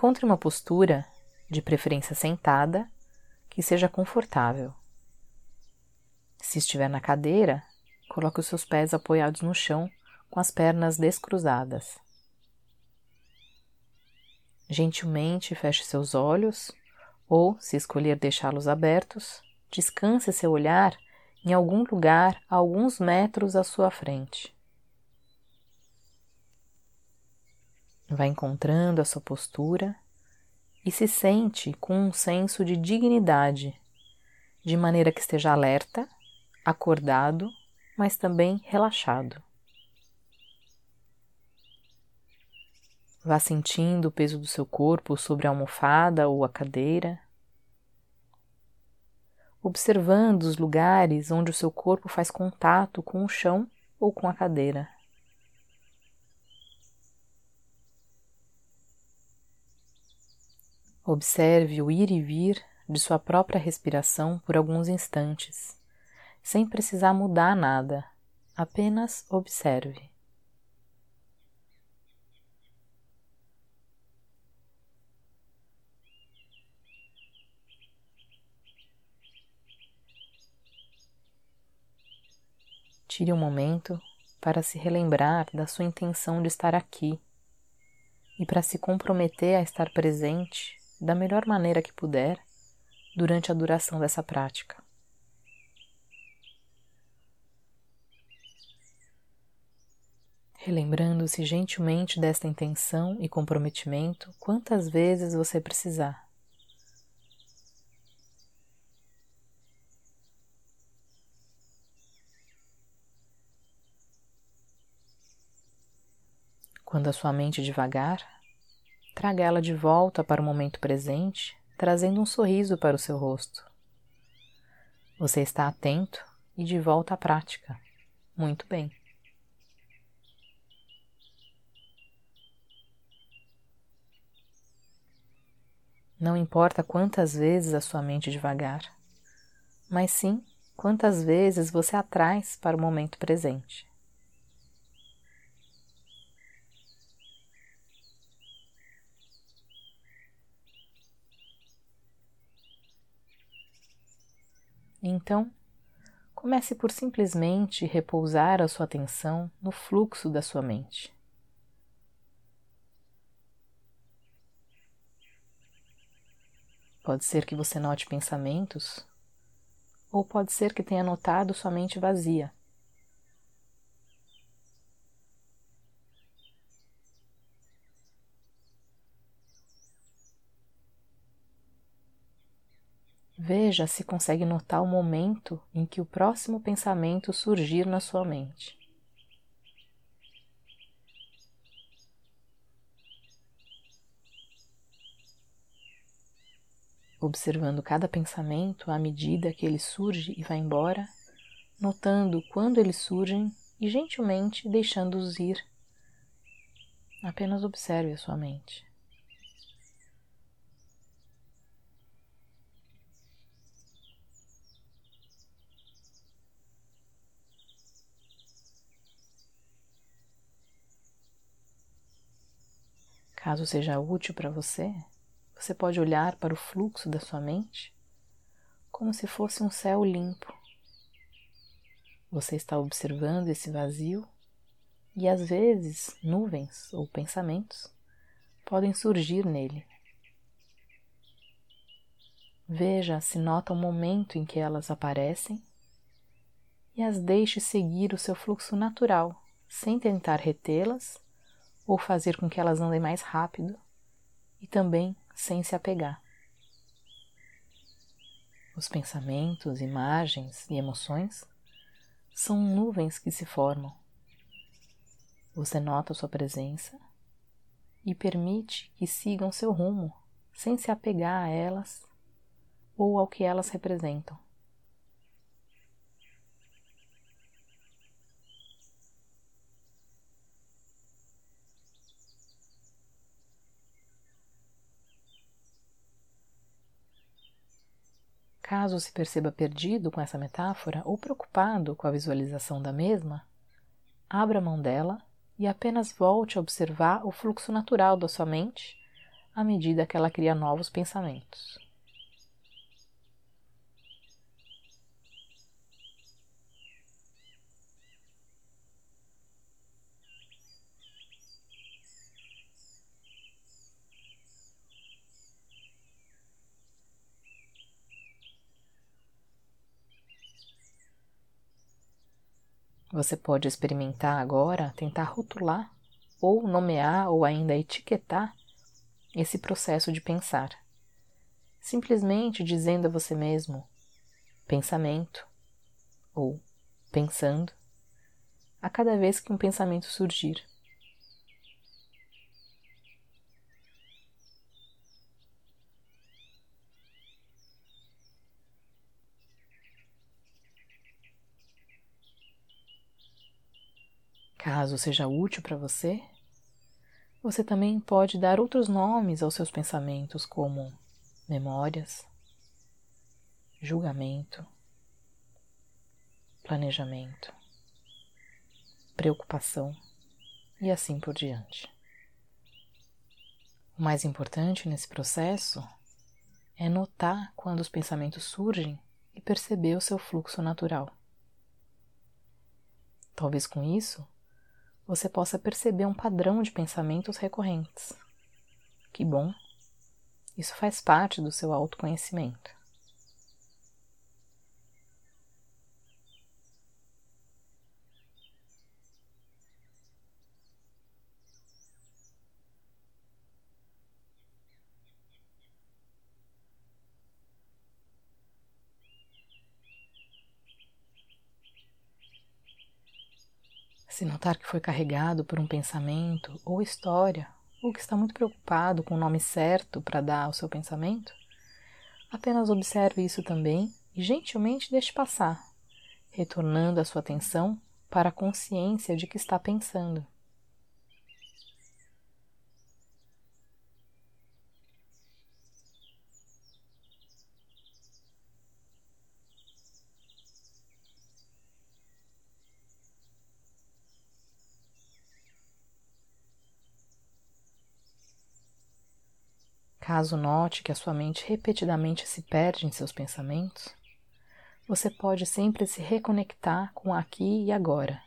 Encontre uma postura, de preferência sentada, que seja confortável. Se estiver na cadeira, coloque os seus pés apoiados no chão com as pernas descruzadas. Gentilmente feche seus olhos ou, se escolher deixá-los abertos, descanse seu olhar em algum lugar a alguns metros à sua frente. Vai encontrando a sua postura e se sente com um senso de dignidade, de maneira que esteja alerta, acordado, mas também relaxado. Vá sentindo o peso do seu corpo sobre a almofada ou a cadeira, observando os lugares onde o seu corpo faz contato com o chão ou com a cadeira. Observe o ir e vir de sua própria respiração por alguns instantes, sem precisar mudar nada, apenas observe. Tire um momento para se relembrar da sua intenção de estar aqui e para se comprometer a estar presente da melhor maneira que puder durante a duração dessa prática. Relembrando-se gentilmente desta intenção e comprometimento quantas vezes você precisar. Quando a sua mente devagar, traga ela de volta para o momento presente, trazendo um sorriso para o seu rosto. Você está atento e de volta à prática. Muito bem. Não importa quantas vezes a sua mente devagar, mas sim quantas vezes você a traz para o momento presente. Então, comece por simplesmente repousar a sua atenção no fluxo da sua mente. Pode ser que você note pensamentos, ou pode ser que tenha notado sua mente vazia. Veja se consegue notar o momento em que o próximo pensamento surgir na sua mente. Observando cada pensamento à medida que ele surge e vai embora, notando quando eles surgem e gentilmente deixando-os ir. Apenas observe a sua mente. Caso seja útil para você, você pode olhar para o fluxo da sua mente como se fosse um céu limpo. Você está observando esse vazio e às vezes nuvens ou pensamentos podem surgir nele. Veja se nota o momento em que elas aparecem e as deixe seguir o seu fluxo natural, sem tentar retê-las ou fazer com que elas andem mais rápido e também sem se apegar. Os pensamentos, imagens e emoções são nuvens que se formam. Você nota sua presença e permite que sigam seu rumo sem se apegar a elas ou ao que elas representam. Caso se perceba perdido com essa metáfora ou preocupado com a visualização da mesma, abra mão dela e apenas volte a observar o fluxo natural da sua mente à medida que ela cria novos pensamentos. Você pode experimentar agora tentar rotular ou nomear ou ainda etiquetar esse processo de pensar. Simplesmente dizendo a você mesmo pensamento ou pensando a cada vez que um pensamento surgir. Caso seja útil para você, você também pode dar outros nomes aos seus pensamentos, como memórias, julgamento, planejamento, preocupação e assim por diante. O mais importante nesse processo é notar quando os pensamentos surgem e perceber o seu fluxo natural. Talvez com isso você possa perceber um padrão de pensamentos recorrentes. Que bom! Isso faz parte do seu autoconhecimento. Se notar que foi carregado por um pensamento ou história, ou que está muito preocupado com o nome certo para dar ao seu pensamento, apenas observe isso também e gentilmente deixe passar, retornando a sua atenção para a consciência de que está pensando. Caso note que a sua mente repetidamente se perde em seus pensamentos, você pode sempre se reconectar com aqui e agora,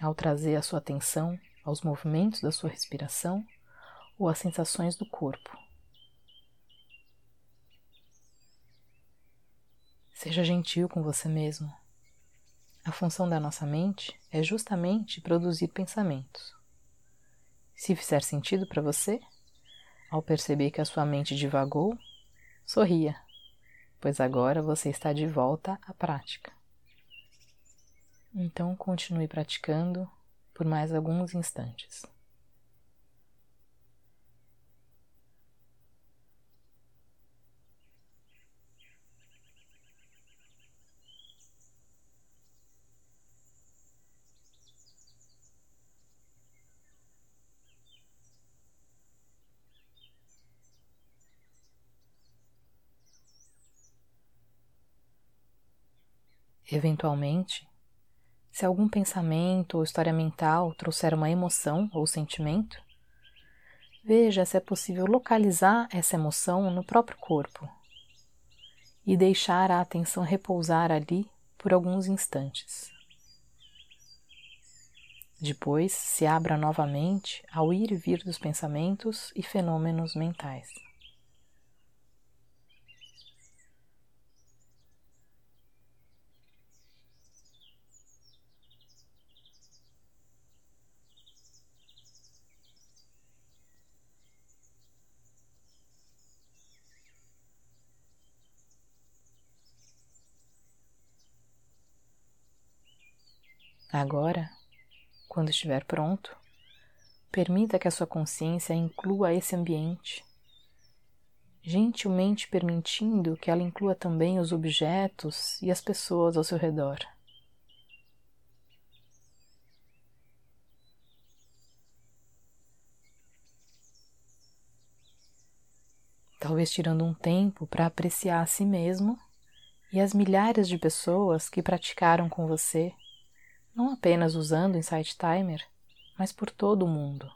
ao trazer a sua atenção aos movimentos da sua respiração ou às sensações do corpo. Seja gentil com você mesmo. A função da nossa mente é justamente produzir pensamentos. Se fizer sentido para você, ao perceber que a sua mente divagou, sorria, pois agora você está de volta à prática. Então continue praticando por mais alguns instantes. Eventualmente, se algum pensamento ou história mental trouxer uma emoção ou sentimento, veja se é possível localizar essa emoção no próprio corpo e deixar a atenção repousar ali por alguns instantes. Depois, se abra novamente ao ir e vir dos pensamentos e fenômenos mentais. Agora, quando estiver pronto, permita que a sua consciência inclua esse ambiente, gentilmente permitindo que ela inclua também os objetos e as pessoas ao seu redor. Talvez tirando um tempo para apreciar a si mesmo e as milhares de pessoas que praticaram com você não apenas usando o Insight Timer, mas por todo o mundo.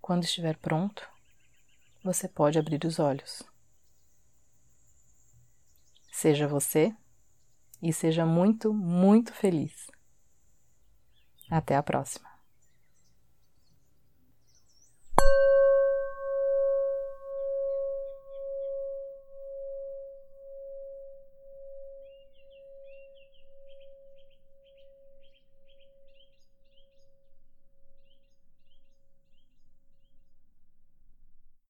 Quando estiver pronto, você pode abrir os olhos. Seja você e seja muito, muito feliz. Até a próxima!